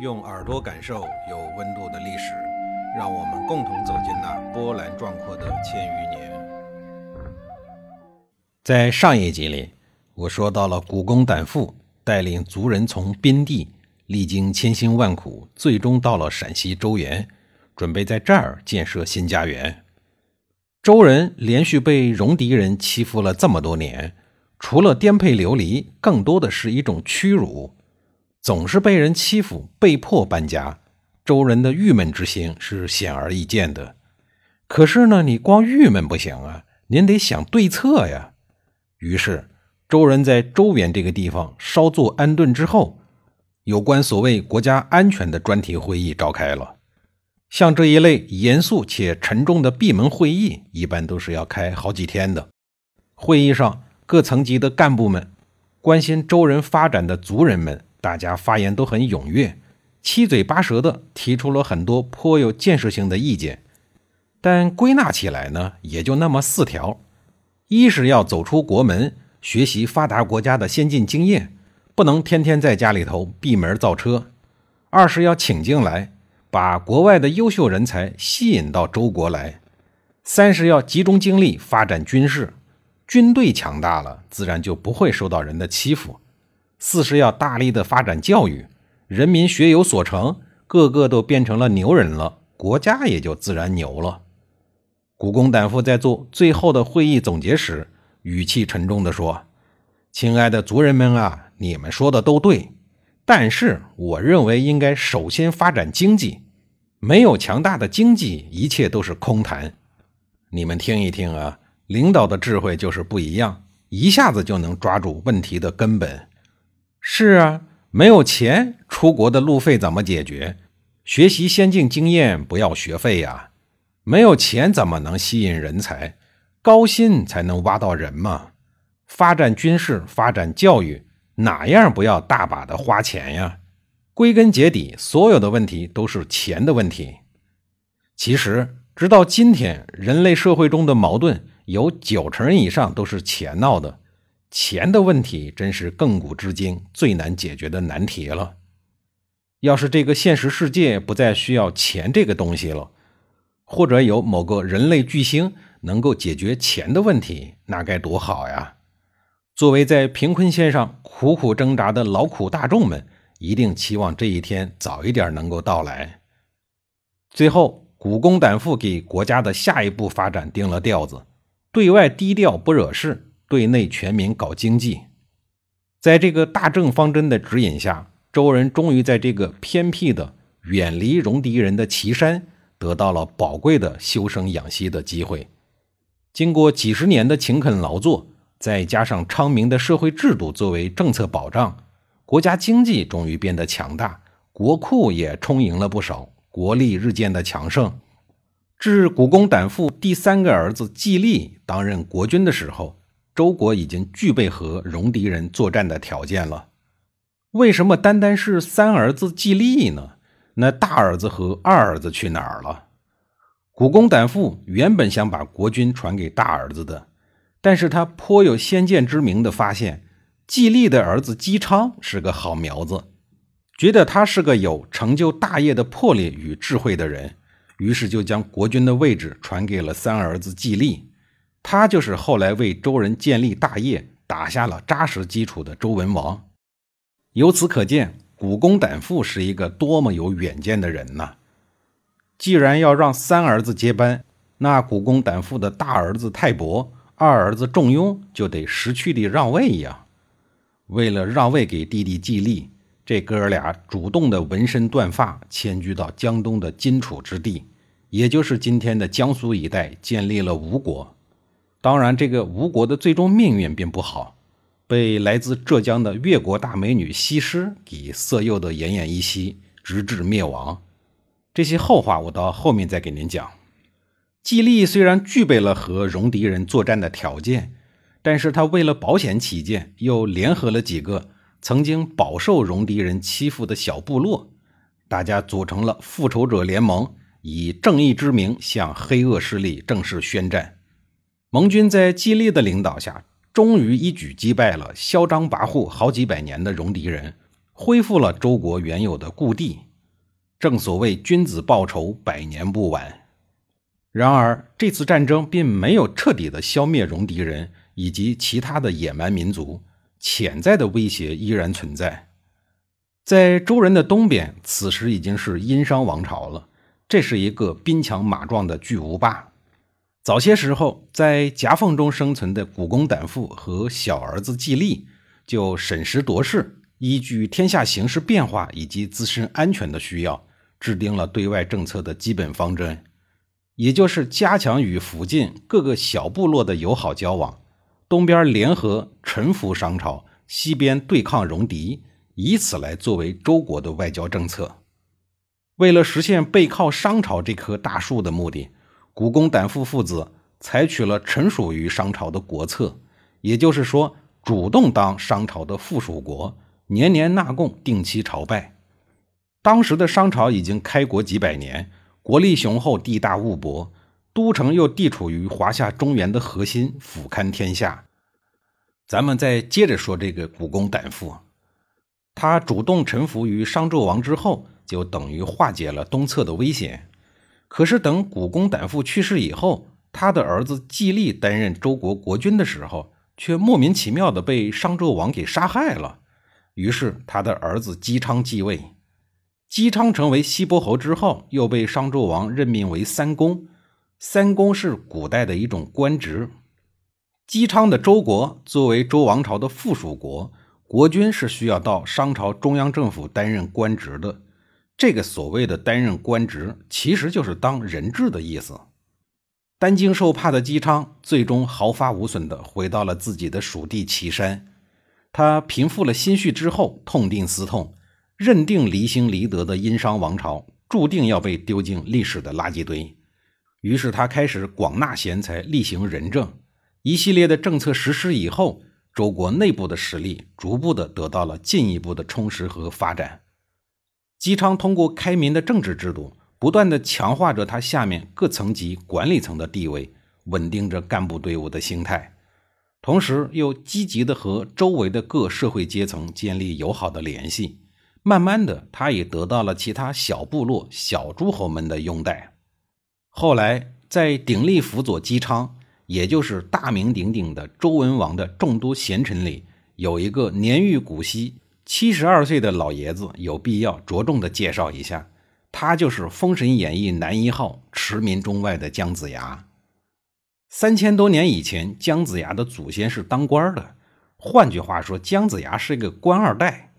用耳朵感受有温度的历史，让我们共同走进那波澜壮阔的千余年。在上一集里，我说到了古公胆父带领族人从边地历经千辛万苦，最终到了陕西周原，准备在这儿建设新家园。周人连续被戎狄人欺负了这么多年，除了颠沛流离，更多的是一种屈辱。总是被人欺负，被迫搬家，周人的郁闷之心是显而易见的。可是呢，你光郁闷不行啊，您得想对策呀。于是，周人在周原这个地方稍作安顿之后，有关所谓国家安全的专题会议召开了。像这一类严肃且沉重的闭门会议，一般都是要开好几天的。会议上，各层级的干部们、关心周人发展的族人们，大家发言都很踊跃，七嘴八舌的提出了很多颇有建设性的意见。但归纳起来呢，也就那么四条：一是要走出国门，学习发达国家的先进经验，不能天天在家里头闭门造车；二是要请进来。把国外的优秀人才吸引到周国来。三是要集中精力发展军事，军队强大了，自然就不会受到人的欺负。四是要大力的发展教育，人民学有所成，个个都变成了牛人了，国家也就自然牛了。古公胆父在做最后的会议总结时，语气沉重地说：“亲爱的族人们啊，你们说的都对，但是我认为应该首先发展经济。”没有强大的经济，一切都是空谈。你们听一听啊，领导的智慧就是不一样，一下子就能抓住问题的根本。是啊，没有钱，出国的路费怎么解决？学习先进经验不要学费呀。没有钱怎么能吸引人才？高薪才能挖到人嘛。发展军事，发展教育，哪样不要大把的花钱呀？归根结底，所有的问题都是钱的问题。其实，直到今天，人类社会中的矛盾有九成以上都是钱闹的。钱的问题真是亘古至今最难解决的难题了。要是这个现实世界不再需要钱这个东西了，或者有某个人类巨星能够解决钱的问题，那该多好呀！作为在贫困线上苦苦挣扎的劳苦大众们。一定期望这一天早一点能够到来。最后，古公胆父给国家的下一步发展定了调子：对外低调不惹事，对内全民搞经济。在这个大政方针的指引下，周人终于在这个偏僻的、远离戎狄人的岐山，得到了宝贵的休生养息的机会。经过几十年的勤恳劳作，再加上昌明的社会制度作为政策保障。国家经济终于变得强大，国库也充盈了不少，国力日渐的强盛。至古公胆父第三个儿子季历担任国君的时候，周国已经具备和戎狄人作战的条件了。为什么单单是三儿子季历呢？那大儿子和二儿子去哪儿了？古公胆父原本想把国君传给大儿子的，但是他颇有先见之明的发现。季历的儿子姬昌是个好苗子，觉得他是个有成就大业的魄力与智慧的人，于是就将国君的位置传给了三儿子季历。他就是后来为周人建立大业、打下了扎实基础的周文王。由此可见，古公胆父是一个多么有远见的人呐！既然要让三儿子接班，那古公胆父的大儿子泰伯、二儿子仲雍就得识趣地让位呀。为了让位给弟弟季历，这哥俩主动的纹身断发，迁居到江东的荆楚之地，也就是今天的江苏一带，建立了吴国。当然，这个吴国的最终命运并不好，被来自浙江的越国大美女西施给色诱的奄奄一息，直至灭亡。这些后话我到后面再给您讲。季历虽然具备了和戎狄人作战的条件。但是他为了保险起见，又联合了几个曾经饱受戎狄人欺负的小部落，大家组成了复仇者联盟，以正义之名向黑恶势力正式宣战。盟军在激励的领导下，终于一举击败了嚣张跋扈好几百年的戎狄人，恢复了周国原有的故地。正所谓君子报仇，百年不晚。然而，这次战争并没有彻底的消灭戎狄人以及其他的野蛮民族，潜在的威胁依然存在。在周人的东边，此时已经是殷商王朝了。这是一个兵强马壮的巨无霸。早些时候，在夹缝中生存的古公胆父和小儿子季历就审时度势，依据天下形势变化以及自身安全的需要，制定了对外政策的基本方针，也就是加强与附近各个小部落的友好交往，东边联合臣服商朝，西边对抗戎狄，以此来作为周国的外交政策。为了实现背靠商朝这棵大树的目的，古公胆父父子采取了臣属于商朝的国策，也就是说，主动当商朝的附属国，年年纳贡，定期朝拜。当时的商朝已经开国几百年，国力雄厚，地大物博，都城又地处于华夏中原的核心，俯瞰天下。咱们再接着说这个古公胆父，他主动臣服于商纣王之后。就等于化解了东侧的危险。可是等古公胆父去世以后，他的儿子季历担任周国国君的时候，却莫名其妙的被商纣王给杀害了。于是他的儿子姬昌继位。姬昌成为西伯侯之后，又被商纣王任命为三公。三公是古代的一种官职。姬昌的周国作为周王朝的附属国，国君是需要到商朝中央政府担任官职的。这个所谓的担任官职，其实就是当人质的意思。担惊受怕的姬昌，最终毫发无损地回到了自己的属地岐山。他平复了心绪之后，痛定思痛，认定离心离德的殷商王朝注定要被丢进历史的垃圾堆。于是他开始广纳贤才，厉行仁政。一系列的政策实施以后，周国内部的实力逐步的得到了进一步的充实和发展。姬昌通过开明的政治制度，不断的强化着他下面各层级管理层的地位，稳定着干部队伍的心态，同时又积极的和周围的各社会阶层建立友好的联系。慢慢的，他也得到了其他小部落、小诸侯们的拥戴。后来，在鼎力辅佐姬昌，也就是大名鼎鼎的周文王的众多贤臣里，有一个年逾古稀。七十二岁的老爷子有必要着重的介绍一下，他就是《封神演义》男一号、驰名中外的姜子牙。三千多年以前，姜子牙的祖先是当官的，换句话说，姜子牙是一个官二代。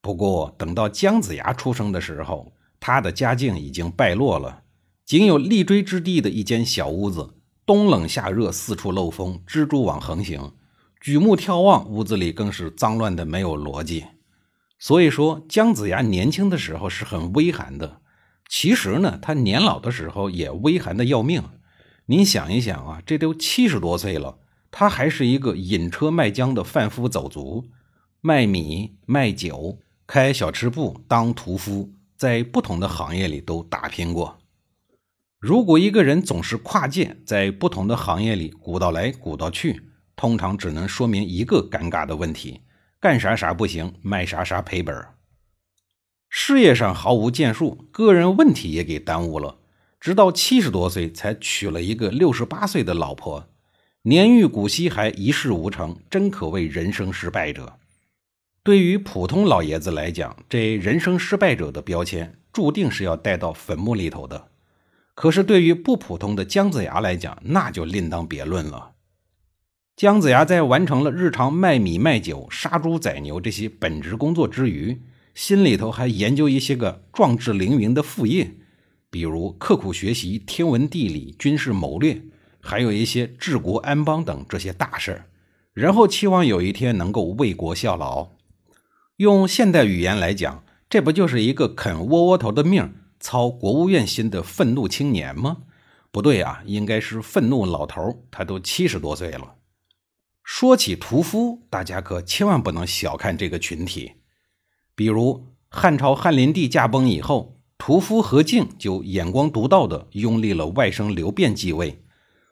不过，等到姜子牙出生的时候，他的家境已经败落了，仅有立锥之地的一间小屋子，冬冷夏热，四处漏风，蜘蛛网横行，举目眺望，屋子里更是脏乱的没有逻辑。所以说，姜子牙年轻的时候是很微寒的。其实呢，他年老的时候也微寒的要命。您想一想啊，这都七十多岁了，他还是一个引车卖浆的贩夫走卒，卖米、卖酒、开小吃部、当屠夫，在不同的行业里都打拼过。如果一个人总是跨界，在不同的行业里鼓捣来鼓捣去，通常只能说明一个尴尬的问题。干啥啥不行，卖啥啥赔本事业上毫无建树，个人问题也给耽误了。直到七十多岁才娶了一个六十八岁的老婆，年逾古稀还一事无成，真可谓人生失败者。对于普通老爷子来讲，这人生失败者的标签注定是要带到坟墓里头的。可是对于不普通的姜子牙来讲，那就另当别论了。姜子牙在完成了日常卖米卖酒、杀猪宰牛这些本职工作之余，心里头还研究一些个壮志凌云的副业，比如刻苦学习天文地理、军事谋略，还有一些治国安邦等这些大事儿，然后期望有一天能够为国效劳。用现代语言来讲，这不就是一个啃窝窝头的命、操国务院心的愤怒青年吗？不对啊，应该是愤怒老头，他都七十多岁了。说起屠夫，大家可千万不能小看这个群体。比如汉朝汉灵帝驾崩以后，屠夫何进就眼光独到的拥立了外甥刘辩继位，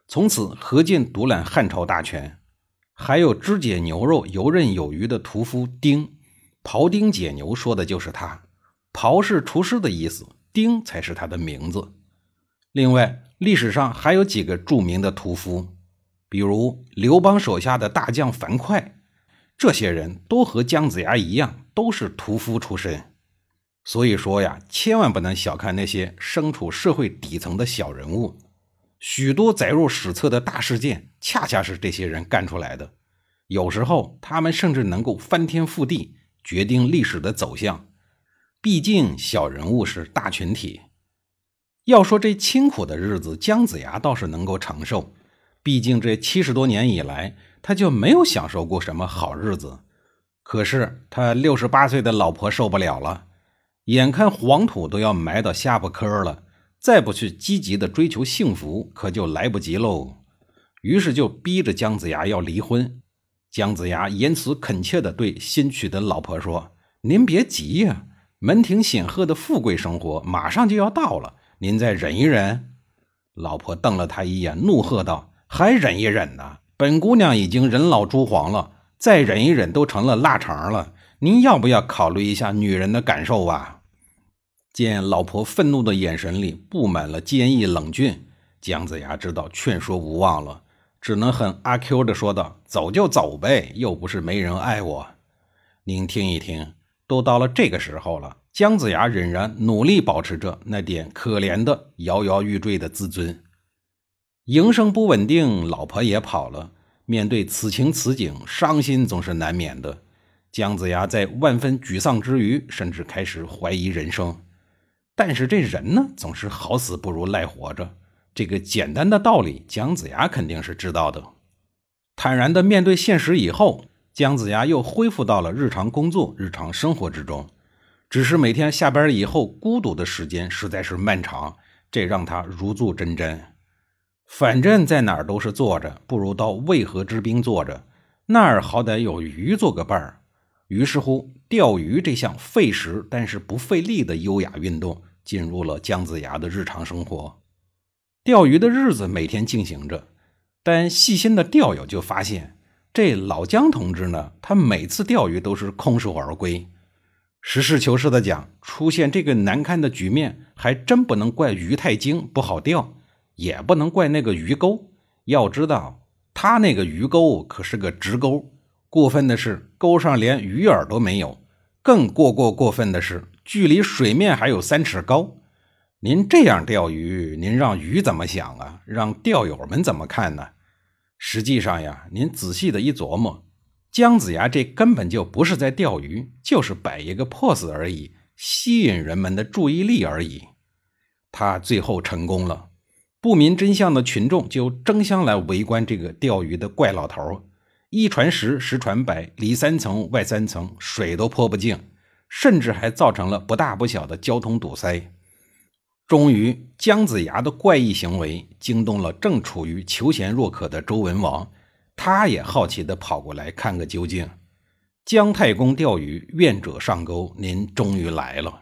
从此何进独揽汉朝大权。还有肢解牛肉游刃有余的屠夫丁，庖丁解牛说的就是他。庖是厨师的意思，丁才是他的名字。另外，历史上还有几个著名的屠夫，比如刘邦手下的大将樊哙，这些人都和姜子牙一样，都是屠夫出身。所以说呀，千万不能小看那些身处社会底层的小人物。许多载入史册的大事件，恰恰是这些人干出来的。有时候，他们甚至能够翻天覆地，决定历史的走向。毕竟，小人物是大群体。要说这清苦的日子，姜子牙倒是能够承受。毕竟这七十多年以来，他就没有享受过什么好日子。可是他六十八岁的老婆受不了了，眼看黄土都要埋到下巴颏了。再不去积极的追求幸福，可就来不及喽。于是就逼着姜子牙要离婚。姜子牙言辞恳切地对新娶的老婆说：“您别急呀，门庭显赫的富贵生活马上就要到了，您再忍一忍。”老婆瞪了他一眼，怒喝道：“还忍一忍呢？本姑娘已经人老珠黄了，再忍一忍都成了腊肠了。您要不要考虑一下女人的感受啊？”见老婆愤怒的眼神里布满了坚毅冷峻，姜子牙知道劝说无望了，只能很阿 Q 的说道：“走就走呗，又不是没人爱我。您听一听，都到了这个时候了。”姜子牙仍然努力保持着那点可怜的摇摇欲坠的自尊。营生不稳定，老婆也跑了，面对此情此景，伤心总是难免的。姜子牙在万分沮丧之余，甚至开始怀疑人生。但是这人呢，总是好死不如赖活着。这个简单的道理，姜子牙肯定是知道的。坦然的面对现实以后，姜子牙又恢复到了日常工作、日常生活之中。只是每天下班以后，孤独的时间实在是漫长，这让他如坐针毡。反正在哪儿都是坐着，不如到渭河之滨坐着，那儿好歹有鱼做个伴儿。于是乎，钓鱼这项费时但是不费力的优雅运动。进入了姜子牙的日常生活，钓鱼的日子每天进行着，但细心的钓友就发现，这老姜同志呢，他每次钓鱼都是空手而归。实事求是的讲，出现这个难堪的局面，还真不能怪鱼太精不好钓，也不能怪那个鱼钩。要知道，他那个鱼钩可是个直钩，过分的是钩上连鱼饵都没有，更过过过分的是。距离水面还有三尺高，您这样钓鱼，您让鱼怎么想啊？让钓友们怎么看呢？实际上呀，您仔细的一琢磨，姜子牙这根本就不是在钓鱼，就是摆一个 pose 而已，吸引人们的注意力而已。他最后成功了，不明真相的群众就争相来围观这个钓鱼的怪老头，一传十，十传百，里三层外三层，水都泼不净。甚至还造成了不大不小的交通堵塞。终于，姜子牙的怪异行为惊动了正处于求贤若渴的周文王，他也好奇地跑过来看个究竟。姜太公钓鱼，愿者上钩，您终于来了。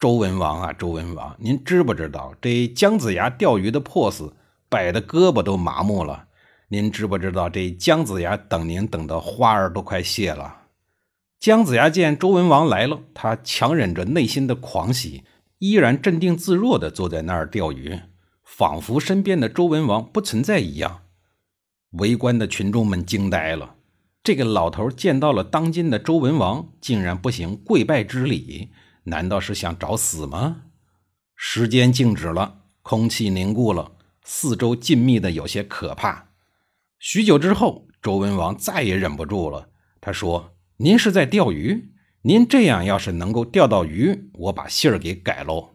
周文王啊，周文王，您知不知道这姜子牙钓鱼的 pose 摆的胳膊都麻木了？您知不知道这姜子牙等您等的花儿都快谢了？姜子牙见周文王来了，他强忍着内心的狂喜，依然镇定自若地坐在那儿钓鱼，仿佛身边的周文王不存在一样。围观的群众们惊呆了，这个老头见到了当今的周文王，竟然不行跪拜之礼，难道是想找死吗？时间静止了，空气凝固了，四周静谧的有些可怕。许久之后，周文王再也忍不住了，他说。您是在钓鱼？您这样要是能够钓到鱼，我把信儿给改喽。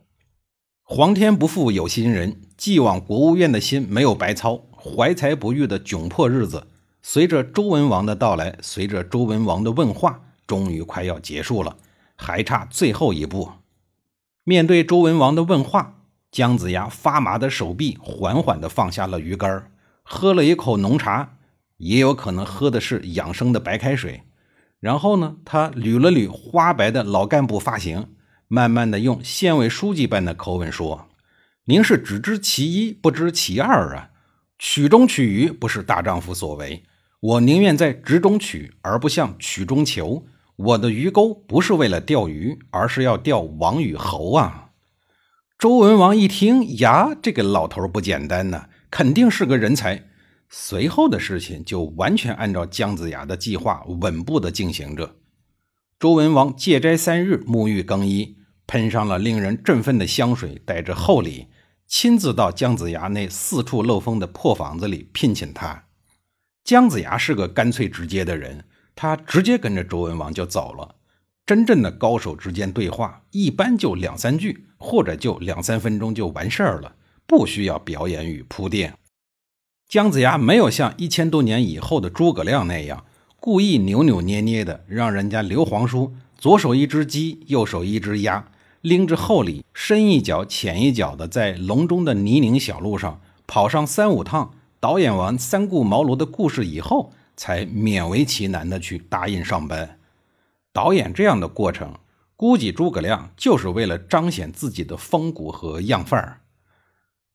皇天不负有心人，寄往国务院的心没有白操。怀才不遇的窘迫日子，随着周文王的到来，随着周文王的问话，终于快要结束了，还差最后一步。面对周文王的问话，姜子牙发麻的手臂缓缓地放下了鱼竿，喝了一口浓茶，也有可能喝的是养生的白开水。然后呢，他捋了捋花白的老干部发型，慢慢的用县委书记般的口吻说：“您是只知其一，不知其二啊！曲中取鱼不是大丈夫所为，我宁愿在直中取，而不向曲中求。我的鱼钩不是为了钓鱼，而是要钓王与侯啊！周文王一听呀，这个老头不简单呐，肯定是个人才。随后的事情就完全按照姜子牙的计划稳步的进行着。周文王戒斋三日，沐浴更衣，喷上了令人振奋的香水，带着厚礼，亲自到姜子牙那四处漏风的破房子里聘请他。姜子牙是个干脆直接的人。他直接跟着周文王就走了。真正的高手之间对话，一般就两三句，或者就两三分钟就完事儿了，不需要表演与铺垫。姜子牙没有像一千多年以后的诸葛亮那样，故意扭扭捏捏的让人家刘皇叔左手一只鸡，右手一只鸭，拎着厚礼，深一脚浅一脚的在隆中的泥泞小路上跑上三五趟，导演完三顾茅庐的故事以后。才勉为其难的去答应上班。导演这样的过程，估计诸葛亮就是为了彰显自己的风骨和样范儿。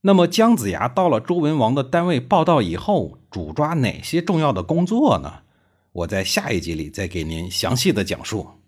那么姜子牙到了周文王的单位报道以后，主抓哪些重要的工作呢？我在下一集里再给您详细的讲述。